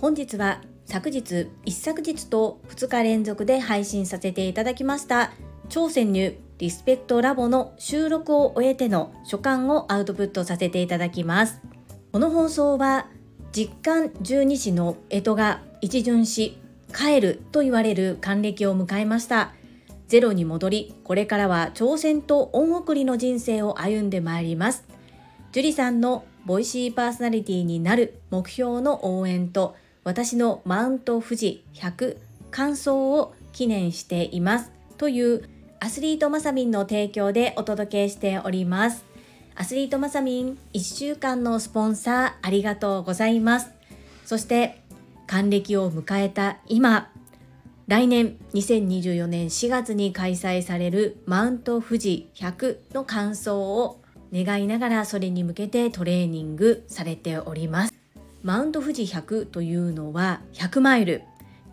本日は昨日一昨日と2日連続で配信させていただきました超潜入リスペクトラボの収録を終えての所感をアウトプットさせていただきます。この放送は実感十二支の干支が一巡し帰ると言われる還暦を迎えました。ゼロに戻りこれからは挑戦と恩送りの人生を歩んでまいります。樹里さんのボイシーパーソナリティになる目標の応援と私のマウント富士100感想を記念しています。というアスリートマサミンの提供でお届けしております。アスリートマサミン1週間のスポンサーありがとうございます。そして還暦を迎えた今来年2024年4月に開催されるマウント富士100の感想を願いながらそれに向けてトレーニングされておりますマウント富士100というのは100マイル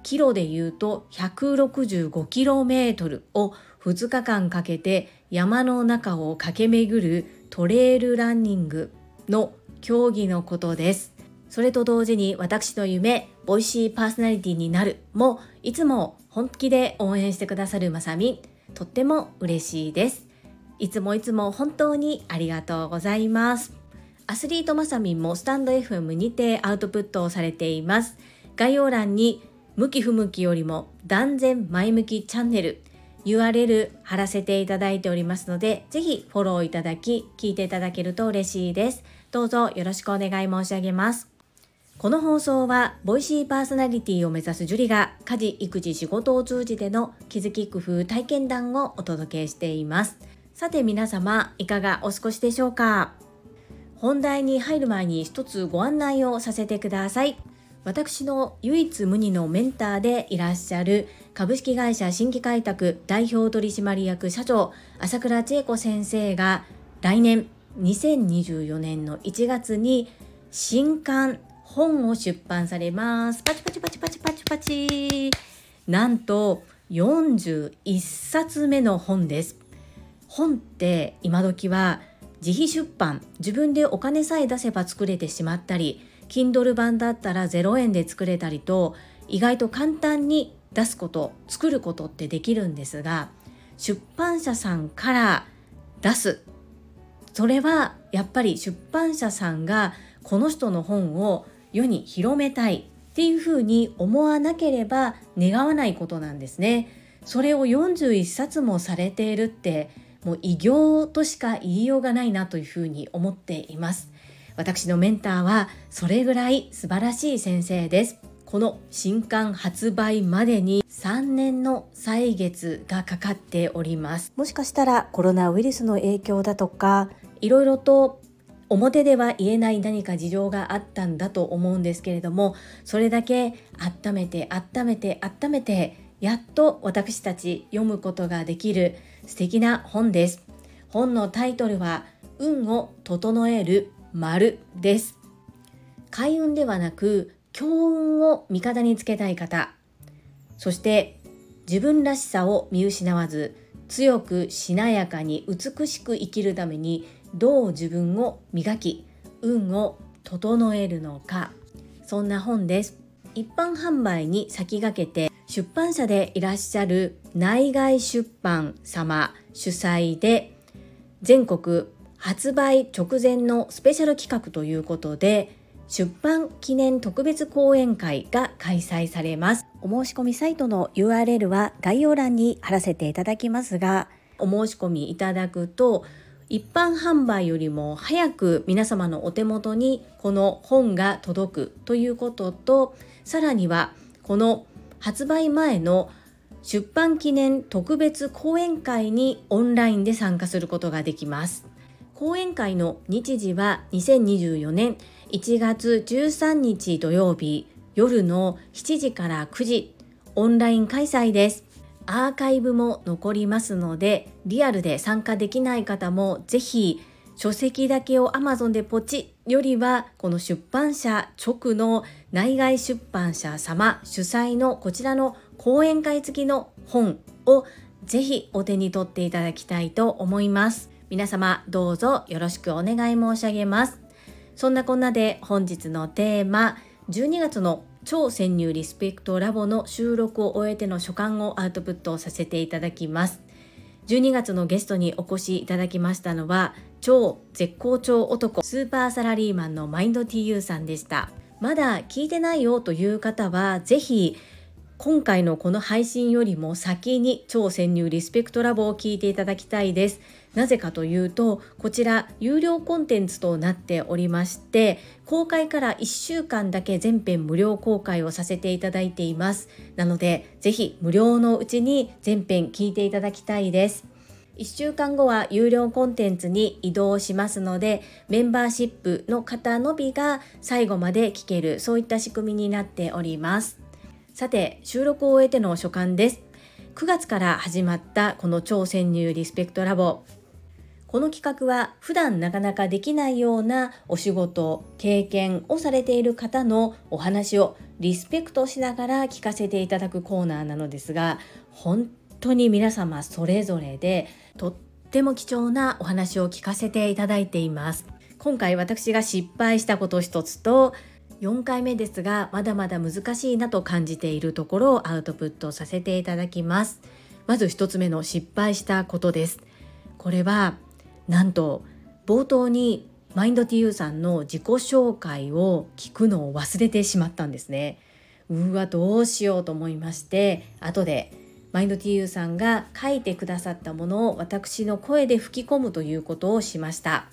キロで言うと 165km を2日間かけて山の中を駆け巡るトレイルランニングの競技のことです。それと同時に私の夢、ボイシーパーソナリティになるもいつも本気で応援してくださるまさみ、とっても嬉しいです。いつもいつも本当にありがとうございます。アスリートまさみんもスタンド FM にてアウトプットをされています。概要欄に向き不向きよりも断然前向きチャンネル URL 貼らせていただいておりますので、ぜひフォローいただき、聞いていただけると嬉しいです。どうぞよろしくお願い申し上げます。この放送は、ボイシーパーソナリティを目指すジュリが、家事、育児、仕事を通じての気づき工夫体験談をお届けしています。さて皆様、いかがお過ごしでしょうか？本題に入る前に一つご案内をさせてください。私の唯一無二のメンターでいらっしゃる株式会社新規開拓代表取締役社長朝倉千恵子先生が来年2024年の1月に新刊本を出版されます。パチパチパチパチパチパチ。なんと41冊目の本です。本って今時は自費出版自分でお金さえ出せば作れてしまったり Kindle 版だったら0円で作れたりと意外と簡単に出すこと作ることってできるんですが出版社さんから出すそれはやっぱり出版社さんがこの人の本を世に広めたいっていうふうに思わなければ願わないことなんですね。それを41冊もされているってもう偉業としか言いようがないなというふうに思っています。私のメンターはそれぐらい素晴らしい先生です。この新刊発売までに3年の歳月がかかっております。もしかしたらコロナウイルスの影響だとか、いろいろと表では言えない何か事情があったんだと思うんですけれども、それだけ温めて温めて温めて、やっと私たち読むことができる素敵な本です。本のタイトルは、運を整える丸です。開運ではなく、強運を味方につけたい方、そして自分らしさを見失わず、強くしなやかに美しく生きるためにどう自分を磨き、運を整えるのか、そんな本です。一般販売に先駆けて出版社でいらっしゃる内外出版様主催で全国発売直前のスペシャル企画ということで出版記念特別講演会が開催されます。お申し込みサイトの URL は概要欄に貼らせていただきますが、お申し込みいただくと一般販売よりも早く皆様のお手元にこの本が届くということとさらにはこの発売前の出版記念特別講演会にオンラインで参加することができます。講演会の日時は2024年1月13日土曜日夜の7時から9時オンライン開催です。アーカイブも残りますのでリアルで参加できない方もぜひ書籍だけを Amazon でポチよりはこの出版社直の内外出版社様主催のこちらの講演会付きの本をぜひお手に取っていただきたいと思います。皆様どうぞよろしくお願い申し上げますそんなこんなで本日のテーマ12月の超潜入リスペクトラボの収録を終えての所感をアウトプットさせていただきます12月のゲストにお越しいただきましたのは超絶好調男スーパーサラリーマンのマインド TU さんでしたまだ聞いてないよという方はぜひ今回のこの配信よりも先に超潜入リスペクトラボを聞いていただきたいです。なぜかというと、こちら有料コンテンツとなっておりまして、公開から1週間だけ全編無料公開をさせていただいています。なので、ぜひ無料のうちに全編聞いていただきたいです。1週間後は有料コンテンツに移動しますので、メンバーシップの方のみが最後まで聞ける、そういった仕組みになっております。さて、収録を終えての所感です。9月から始まったこの超潜入リスペクトラボ。この企画は普段なかなかできないようなお仕事、経験をされている方のお話をリスペクトしながら聞かせていただくコーナーなのですが、本当に皆様それぞれでとっても貴重なお話を聞かせていただいています。今回私が失敗したこと一つと4回目ですがまだまだ難しいなと感じているところをアウトプットさせていただきます。まず1つ目の失敗したことです。これはなんと冒頭にマインド TU さんの自己紹介を聞くのを忘れてしまったんですね。うわどうしようと思いまして後でマインド TU さんが書いてくださったものを私の声で吹き込むということをしました。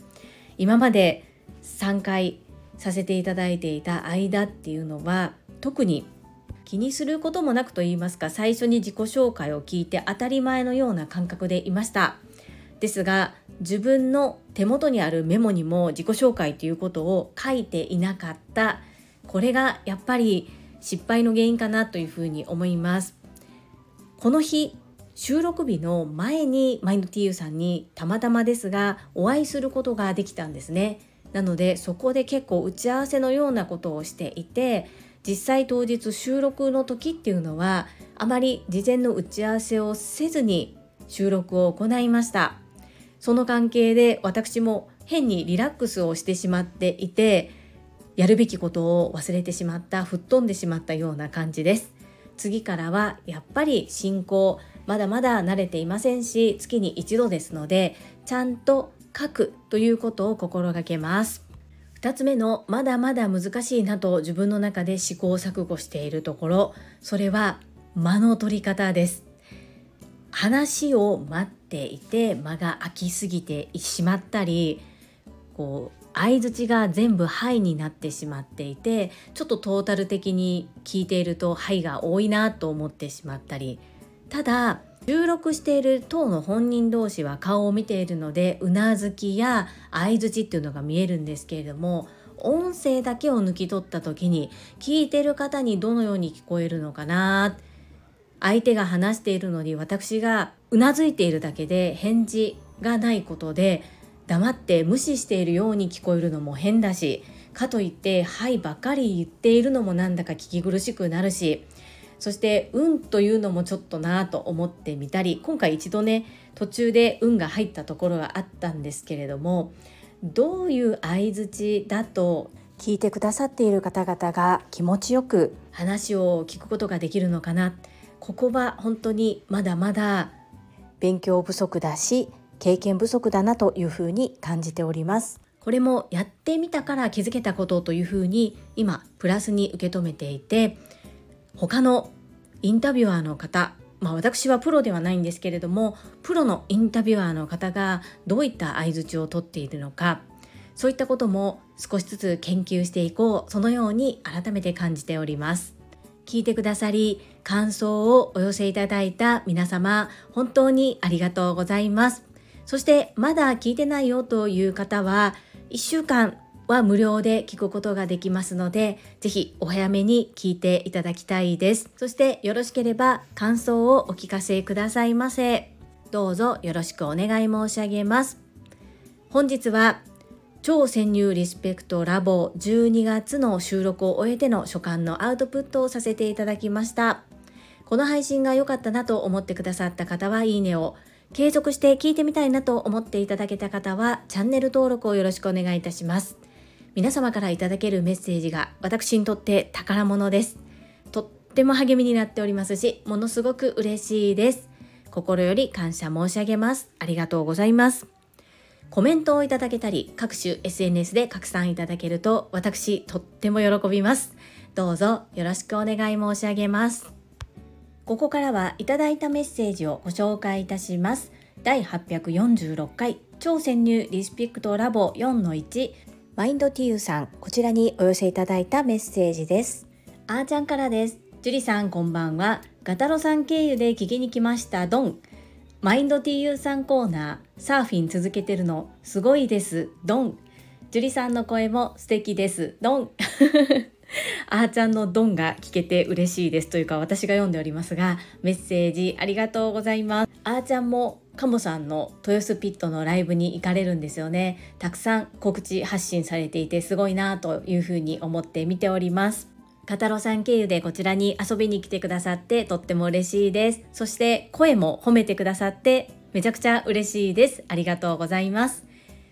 今まで3回させていただいていた間っていうのは特に気にすることもなくと言いますか最初に自己紹介を聞いて当たり前のような感覚でいました。ですが自分の手元にあるメモにも自己紹介ということを書いていなかった。これがやっぱり失敗の原因かなというふうに思います。この日収録日の前にマインド TU さんにたまたまですがお会いすることができたんですね。なのでそこで結構打ち合わせのようなことをしていて実際当日収録の時っていうのはあまり事前の打ち合わせをせずに収録を行いました。その関係で私も変にリラックスをしてしまっていてやるべきことを忘れてしまった吹っ飛んでしまったような感じです。次からはやっぱり進行まだまだ慣れていませんし月に一度ですのでちゃんと書くということを心がけます。2つ目のまだまだ難しいなと自分の中で試行錯誤しているところそれは間の取り方です。話を待っていて間が空きすぎてしまったりこう相づちが全部「はい」になってしまっていてちょっとトータル的に聞いていると「はい」が多いなと思ってしまったりただ収録している当の本人同士は顔を見ているのでうなずきや相づちっていうのが見えるんですけれども音声だけを抜き取った時に聞いてる方にどのように聞こえるのかな相手が話しているのに私がうなずいているだけで返事がないことで黙って無視しているように聞こえるのも変だしかといって「はい」ばかり言っているのもなんだか聞き苦しくなるしそして「運」というのもちょっとなと思ってみたり今回一度ね途中で「運」が入ったところがあったんですけれどもどういう相づちだと聞いてくださっている方々が気持ちよく話を聞くことができるのかな。ここは本当にまだまだ勉強不足だし経験不足だなというふうに感じております。これもやってみたから気づけたことというふうに今プラスに受け止めていて他のインタビュアーの方まあ私はプロではないんですけれどもプロのインタビュアーの方がどういった相づちをとっているのかそういったことも少しずつ研究していこうそのように改めて感じております聞いてくださり感想をお寄せいただいた皆様本当にありがとうございますそしてまだ聞いてないよという方は1週間は無料で聞くことができますので、ぜひお早めに聞いていただきたいです。そしてよろしければ感想をお聞かせくださいませ。どうぞよろしくお願い申し上げます。本日は超潜入リスペクトラボ12月の収録を終えての所感のアウトプットをさせていただきました。この配信が良かったなと思ってくださった方はいいねを継続して聞いてみたいなと思っていただけた方はチャンネル登録をよろしくお願いいたします。皆様からいただけるメッセージが私にとって宝物です。とっても励みになっておりますしものすごく嬉しいです。心より感謝申し上げます。ありがとうございます。コメントをいただけたり各種 SNS で拡散いただけると私とっても喜びます。どうぞよろしくお願い申し上げます。ここからはいただいたメッセージをご紹介いたします。第846回超潜入リスペクトラボ4-1マインドティーユさんこちらにお寄せいただいたメッセージです。あーちゃんからです。ジュリさんこんばんは。ガタロさん経由で聞きに来ましたドン。マインド TU さんコーナーサーフィン続けてるのすごいです。ドン。ジュリさんの声も素敵です。ドンあーちゃんのドンが聞けて嬉しいですというか私が読んでおりますがメッセージありがとうございますあーちゃんもカモさんの豊洲ピットのライブに行かれるんですよねたくさん告知発信されていてすごいなというふうに思って見ておりますカタロさん経由でこちらに遊びに来てくださってとっても嬉しいです。そして声も褒めてくださってめちゃくちゃ嬉しいです。ありがとうございます。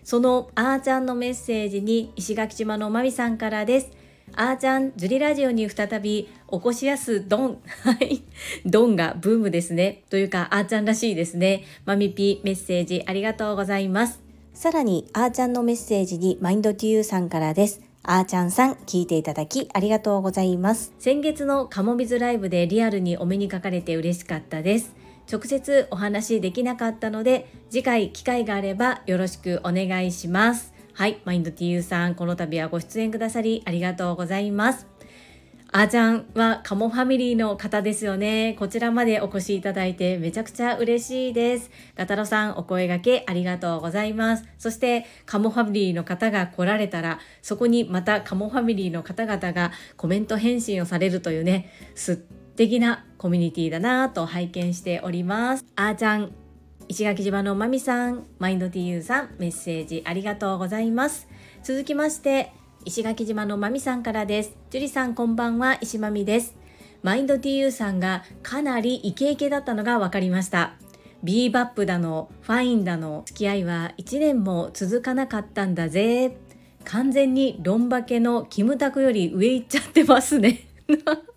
そのあーちゃんのメッセージに石垣島のまみさんからです。あーちゃん、ジュリラジオに再び起こしやすドン。はい。ドンがブームですね。というか、あーちゃんらしいですね。まみぴメッセージありがとうございます。さらに、あーちゃんのメッセージにマインドトゥーさんからです。あーちゃんさん聞いていただきありがとうございます先月のカモビズライブでリアルにお目にかかれて嬉しかったです直接お話できなかったので次回機会があればよろしくお願いしますはいマインド TU さんこの度はご出演くださりありがとうございますあーちゃんはカモファミリーの方ですよね。こちらまでお越しいただいてめちゃくちゃ嬉しいです。ガタロさんお声掛けありがとうございます。そしてカモファミリーの方が来られたらそこにまたカモファミリーの方々がコメント返信をされるというね、素敵なコミュニティだなぁと拝見しております。あーちゃん、石垣島のまみさん、マインド TU さん、メッセージありがとうございます。続きまして、石垣島のまみさんからです。樹里さんこんばんは、石まみです。マインド TU さんがかなりイケイケだったのが分かりました。ビーバップだの、ファインだの、付き合いは1年も続かなかったんだぜ。完全にロンバケのキムタクより上行っちゃってますね。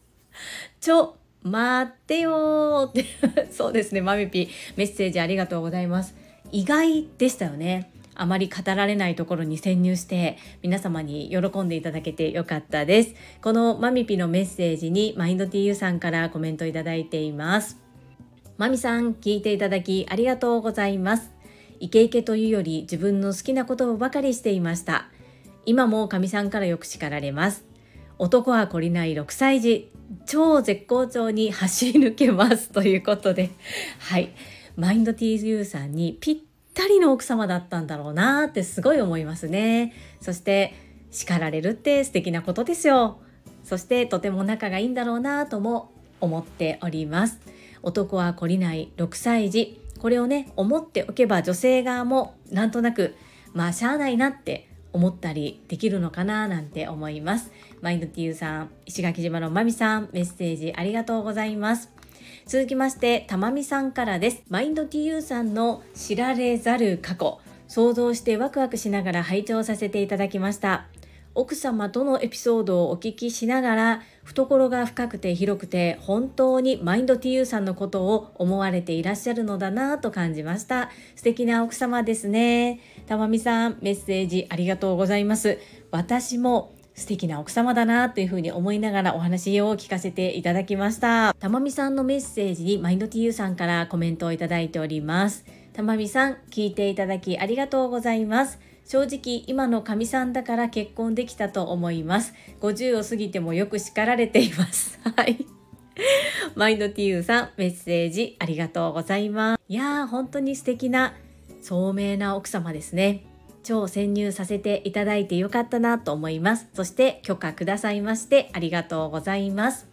ちょ、待ってよって。そうですね、マミピメッセージありがとうございます。意外でしたよね。あまり語られないところに潜入して皆様に喜んでいただけてよかったです。このマミピのメッセージにマインド TU さんからコメントいただいています。マミさん聞いていただきありがとうございます。イケイケというより自分の好きなことばかりしていました。今もかみさんからよく叱られます。男は懲りない6歳児、超絶好調に走り抜けますということで、はい。マインド TU さんにぴったりの奥様だったんだろうなってすごい思いますね。そして叱られるって素敵なことですよ。そしてとても仲がいいんだろうなとも思っております。男は懲りない6歳児。これをね、思っておけば女性側もなんとなく、まあしゃあないなって思ったりできるのかななんて思います。マインドティーさん、石垣島のまみさん、メッセージありがとうございます。続きまして、たまみさんからです。マインド TU さんの知られざる過去、想像してワクワクしながら拝聴させていただきました。奥様とのエピソードをお聞きしながら懐が深くて広くて本当にマインド TU さんのことを思われていらっしゃるのだなと感じました素敵な奥様ですねたまみさんメッセージありがとうございます私も素敵な奥様だなというふうに思いながらお話を聞かせていただきました。たまみさんのメッセージにマインド TU さんからコメントをいただいております。たまみさん、聞いていただきありがとうございます。正直今のかみさんだから結婚できたと思います。50を過ぎてもよく叱られています。はい。マインド TU さん、メッセージありがとうございます。いやー、本当に素敵な、聡明な奥様ですね。超潜入させていただいてよかったなと思います。そして許可くださいましてありがとうございます。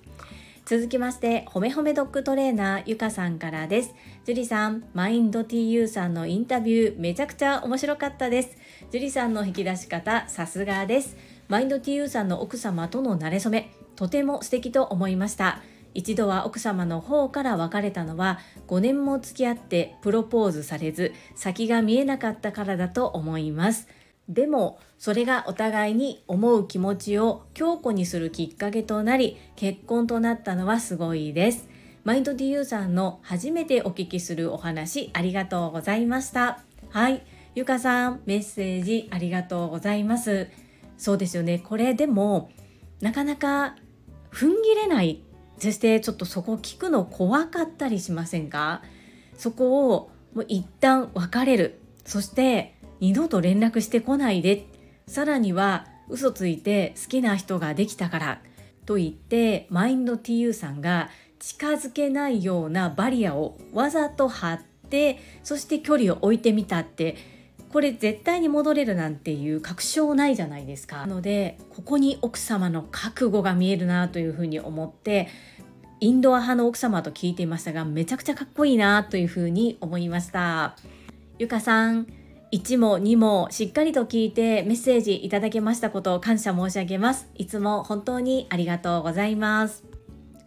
続きまして、ほめほめドッグトレーナーゆかさんからです。ジュリさん、マインド TU さんのインタビューめちゃくちゃ面白かったです。ジュリさんの引き出し方さすがです。マインド TU さんの奥様との馴れ初め、とても素敵と思いました。一度は奥様の方から別れたのは5年も付き合ってプロポーズされず先が見えなかったからだと思います。でもそれがお互いに思う気持ちを強固にするきっかけとなり結婚となったのはすごいです。マインド DU さんの初めてお聞きするお話ありがとうございました。はい。ゆかさんメッセージありがとうございます。そうですよね。これでもなかなか踏ん切れないそしてちょっとそこ聞くの怖かったりしませんか？そこをもう一旦別れる。そして二度と連絡してこないで。さらには嘘ついて好きな人ができたから。と言ってマインド TU さんが近づけないようなバリアをわざと張ってそして距離を置いてみたってこれ絶対に戻れるなんていう確証ないじゃないですか。なのでここに奥様の覚悟が見えるなというふうに思ってインドア派の奥様と聞いていましたがめちゃくちゃかっこいいなというふうに思いました。ゆかさん1も2もしっかりと聞いてメッセージいただけましたことを感謝申し上げます。いつも本当にありがとうございます。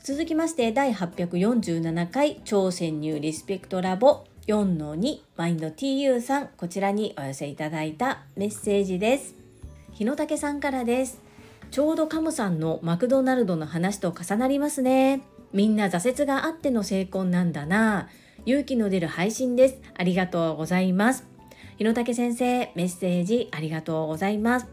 続きまして第847回超潜入リスペクトラボ。4-2マインド TU さんこちらにお寄せいただいたメッセージです。日野武さんからです。ちょうどカムさんのマクドナルドの話と重なりますね。みんな挫折があっての成婚なんだな。勇気の出る配信です。ありがとうございます。日野武先生メッセージありがとうございます。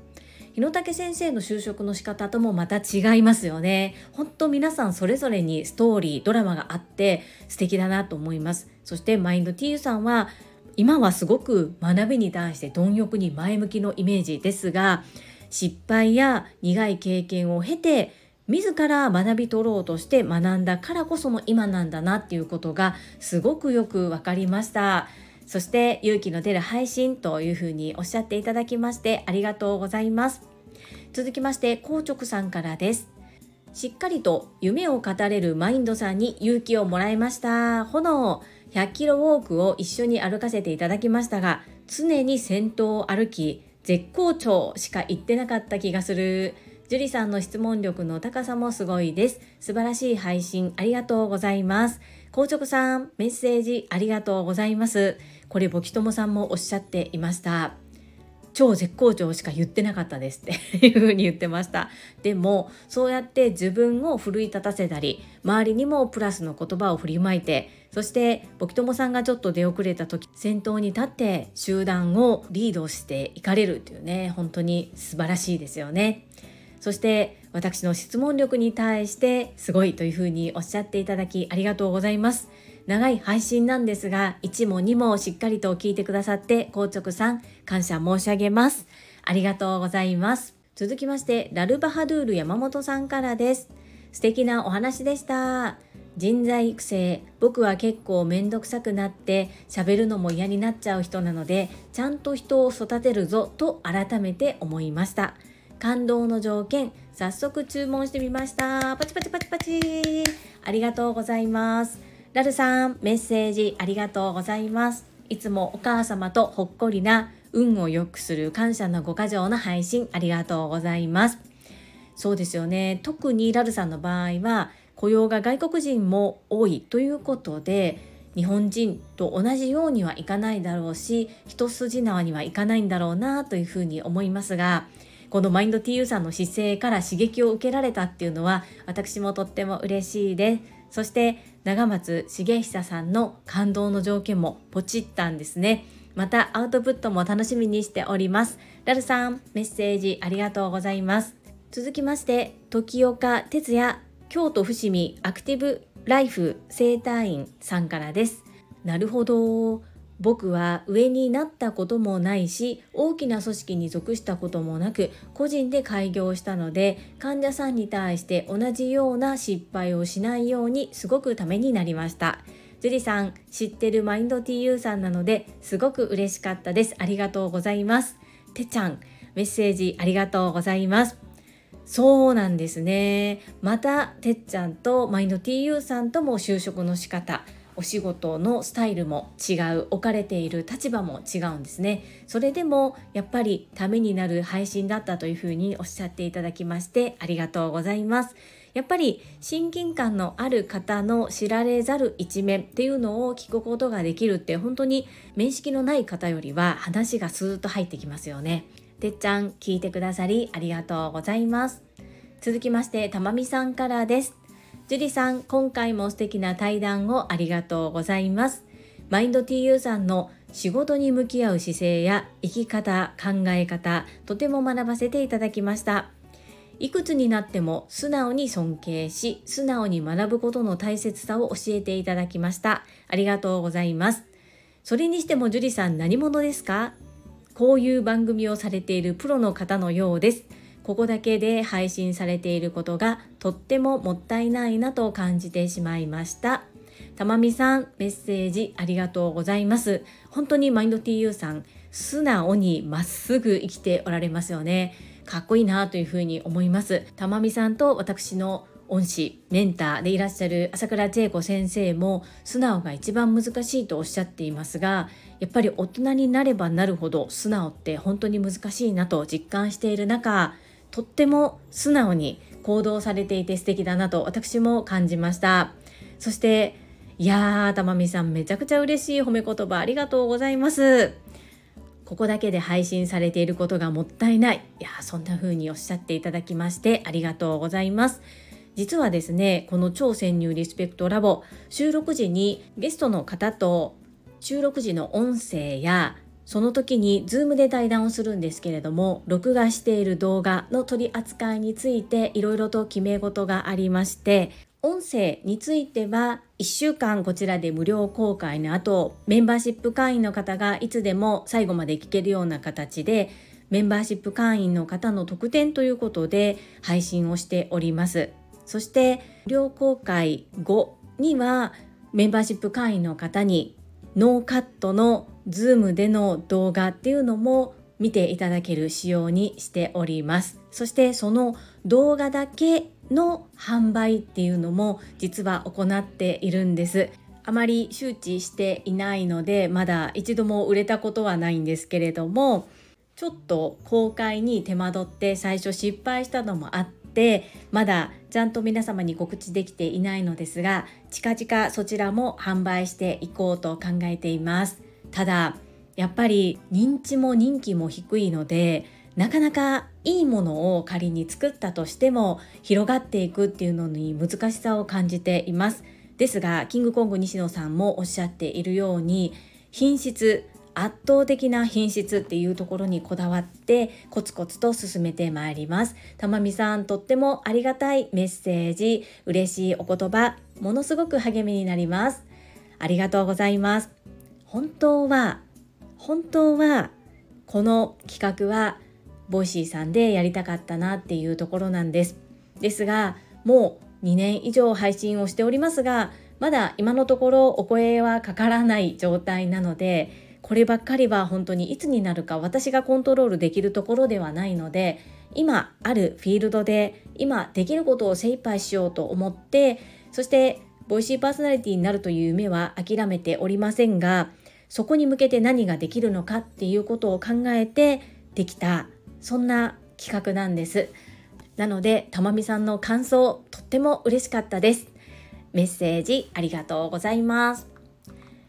日野武先生の就職の仕方ともまた違いますよね。本当皆さんそれぞれにストーリー、ドラマがあって素敵だなと思います。そしてマインド T さんは今はすごく学びに対して貪欲に前向きのイメージですが失敗や苦い経験を経て自ら学び取ろうとして学んだからこその今なんだなっていうことがすごくよく分かりました。そして勇気の出る配信というふうにおっしゃっていただきましてありがとうございます。続きまして硬直さんからです。しっかりと夢を語れるマインドさんに勇気をもらいました。炎100キロウォークを一緒に歩かせていただきましたが常に先頭を歩き絶好調しか言ってなかった気がする。樹里さんの質問力の高さもすごいです。素晴らしい配信ありがとうございます。硬直さん、メッセージありがとうございます。これ、ボキトモさんもおっしゃっていました。超絶好調しか言ってなかったですっていうふうに言ってましたでもそうやって自分を奮い立たせたり周りにもプラスの言葉を振りまいてそしてボキトモさんがちょっと出遅れた時先頭に立って集団をリードしていかれるというね本当に素晴らしいですよねそして私の質問力に対してすごいというふうにおっしゃっていただきありがとうございます。長い配信なんですが1も2もしっかりと聞いてくださって硬直さん感謝申し上げます。ありがとうございます。続きましてラルバハドゥール山本さんからです。素敵なお話でした。人材育成僕は結構めんどくさくなって喋るのも嫌になっちゃう人なのでちゃんと人を育てるぞと改めて思いました感動の条件早速注文してみましたパチパチパチパチありがとうございますラルさんメッセージありがとうございます。いつもお母様とほっこりな運を良くする感謝のご家情の配信ありがとうございます。そうですよね。特にラルさんの場合は雇用が外国人も多いということで日本人と同じようにはいかないだろうし一筋縄にはいかないんだろうなというふうに思いますがこのマインド TU さんの姿勢から刺激を受けられたっていうのは私もとっても嬉しいです。そして長松茂久さんの感動の条件もポチったんですね。またアウトプットも楽しみにしております。ラルさんメッセージありがとうございます。続きまして時岡哲也京都伏見アクティブライフ生態院さんからです。なるほど。僕は上になったこともないし大きな組織に属したこともなく個人で開業したので患者さんに対して同じような失敗をしないようにすごくためになりました。ジュリさん知ってるマインド TU さんなのですごく嬉しかったです。ありがとうございます。てちゃんメッセージありがとうございます。そうなんですね。またてっちゃんとマインド TU さんとも就職の仕方。お仕事のスタイルも違う置かれている立場も違うんですね。それでもやっぱりためになる配信だったというふうにおっしゃっていただきましてありがとうございます。やっぱり親近感のある方の知られざる一面っていうのを聞くことができるって本当に面識のない方よりは話がスーッと入ってきますよね。てっちゃん聞いてくださりありがとうございます。続きましてたまみさんからです。樹里さん、今回も素敵な対談をありがとうございます。マインド TU さんの仕事に向き合う姿勢や生き方、考え方、とても学ばせていただきました。いくつになっても素直に尊敬し、素直に学ぶことの大切さを教えていただきました。ありがとうございます。それにしても樹里さん何者ですか？こういう番組をされているプロの方のようです。ここだけで配信されていることがとってももったいないなと感じてしまいました。たまみさん、メッセージありがとうございます。本当にマインド TU さん、素直にまっすぐ生きておられますよね。かっこいいなというふうに思います。たまみさんと私の恩師、メンターでいらっしゃる朝倉千恵子先生も素直が一番難しいとおっしゃっていますが、やっぱり大人になればなるほど素直って本当に難しいなと実感している中、とっても素直に行動されていて素敵だなと私も感じました。そしていやーたまみさんめちゃくちゃ嬉しい褒め言葉ありがとうございます。ここだけで配信されていることがもったいない。いやそんな風におっしゃっていただきましてありがとうございます。実はですねこの超潜入リスペクトラボ収録時にゲストの方と収録時の音声やその時に Zoom で対談をするんですけれども録画している動画の取り扱いについていろいろと決め事がありまして音声については1週間こちらで無料公開の後メンバーシップ会員の方がいつでも最後まで聞けるような形でメンバーシップ会員の方の特典ということで配信をしております。そして無料公開後にはメンバーシップ会員の方にノーカットの Zoom での動画っていうのも見ていただける仕様にしております。そしてその動画だけの販売っていうのも実は行っているんです。あまり周知していないのでまだ一度も売れたことはないんですけれどもちょっと公開に手間取って最初失敗したのもあってまだちゃんと皆様に告知できていないのですが近々そちらも販売していこうと考えています。ただやっぱり認知も人気も低いのでなかなかいいものを仮に作ったとしても広がっていくっていうのに難しさを感じています。ですがキングコング西野さんもおっしゃっているように品質圧倒的な品質っていうところにこだわってコツコツと進めてまいります。たまみさんとってもありがたいメッセージ。嬉しいお言葉ものすごく励みになります。ありがとうございます。本当は本当はこの企画は Voicy さんでやりたかったなっていうところなんです。ですがもう2年以上配信をしておりますがまだ今のところお声はかからない状態なのでこればっかりは本当にいつになるか私がコントロールできるところではないので今あるフィールドで今できることを精一杯しようと思ってそしてボイシーパーソナリティになるという夢は諦めておりませんがそこに向けて何ができるのかっていうことを考えてできたそんな企画なんです。なのでたまみさんの感想とっても嬉しかったです。メッセージありがとうございます。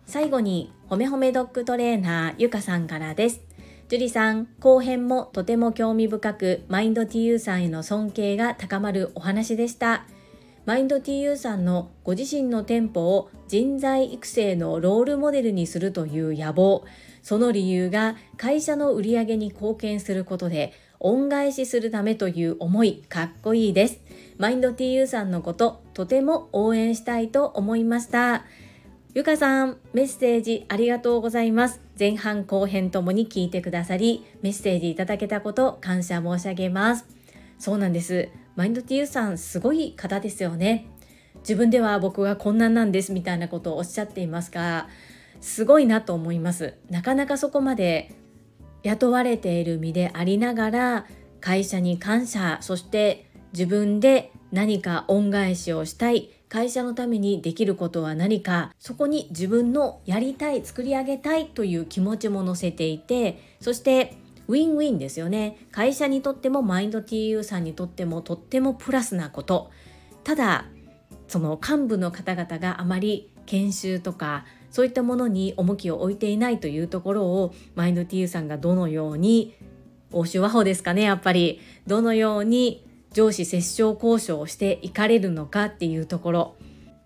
最後にほめほめドッグトレーナーゆかさんからです。樹里さん後編もとても興味深くマインド TU さんへの尊敬が高まるお話でした。マインド TU さんのご自身の店舗を人材育成のロールモデルにするという野望。その理由が会社の売り上げに貢献することで恩返しするためという思いかっこいいです。マインド TU さんのこととても応援したいと思いました。ゆかさんメッセージありがとうございます。前半後編ともに聞いてくださりメッセージいただけたこと感謝申し上げます。そうなんです。マインド TU さんすごい方ですよね。自分では僕はこんななんですみたいなことをおっしゃっていますがすごいなと思います。なかなかそこまで雇われている身でありながら会社に感謝そして自分で何か恩返しをしたい会社のためにできることは何かそこに自分のやりたい作り上げたいという気持ちも乗せていてそしてウィンウィンですよね。会社にとってもマインド TU さんにとってもとってもプラスなこと。ただその幹部の方々があまり研修とかそういったものに重きを置いていないというところをマインド TU さんがどのように欧州和法ですかねやっぱり。どのように上司折衝交渉をしていかれるのかっていうところ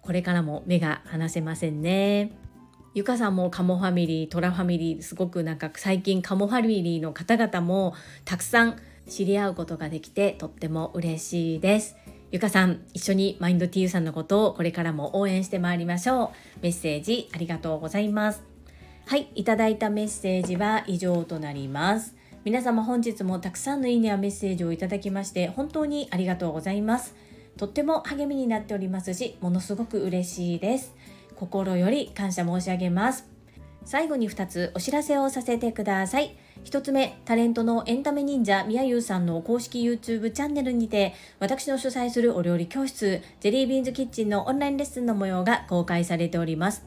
これからも目が離せませんね。ゆかさんもカモファミリートラファミリーすごくなんか最近カモファミリーの方々もたくさん知り合うことができてとっても嬉しいです。ゆかさん一緒にマインド TU さんのことをこれからも応援してまいりましょう。メッセージありがとうございます。はい、いただいたメッセージは以上となります。皆様本日もたくさんのいいねやメッセージをいただきまして本当にありがとうございます。とっても励みになっておりますし、ものすごく嬉しいです。心より感謝申し上げます。最後に2つお知らせをさせてください。1つ目、タレントのエンタメ忍者みやゆうさんの公式 YouTube チャンネルにて、私の主催するお料理教室、ジェリービーンズキッチンのオンラインレッスンの模様が公開されております。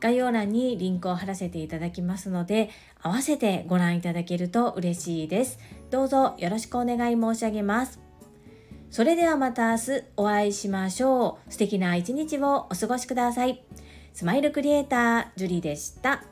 概要欄にリンクを貼らせていただきますので、合わせてご覧いただけると嬉しいです。どうぞよろしくお願い申し上げます。それではまた明日お会いしましょう。素敵な一日をお過ごしください。スマイルクリエイター、ジュリでした。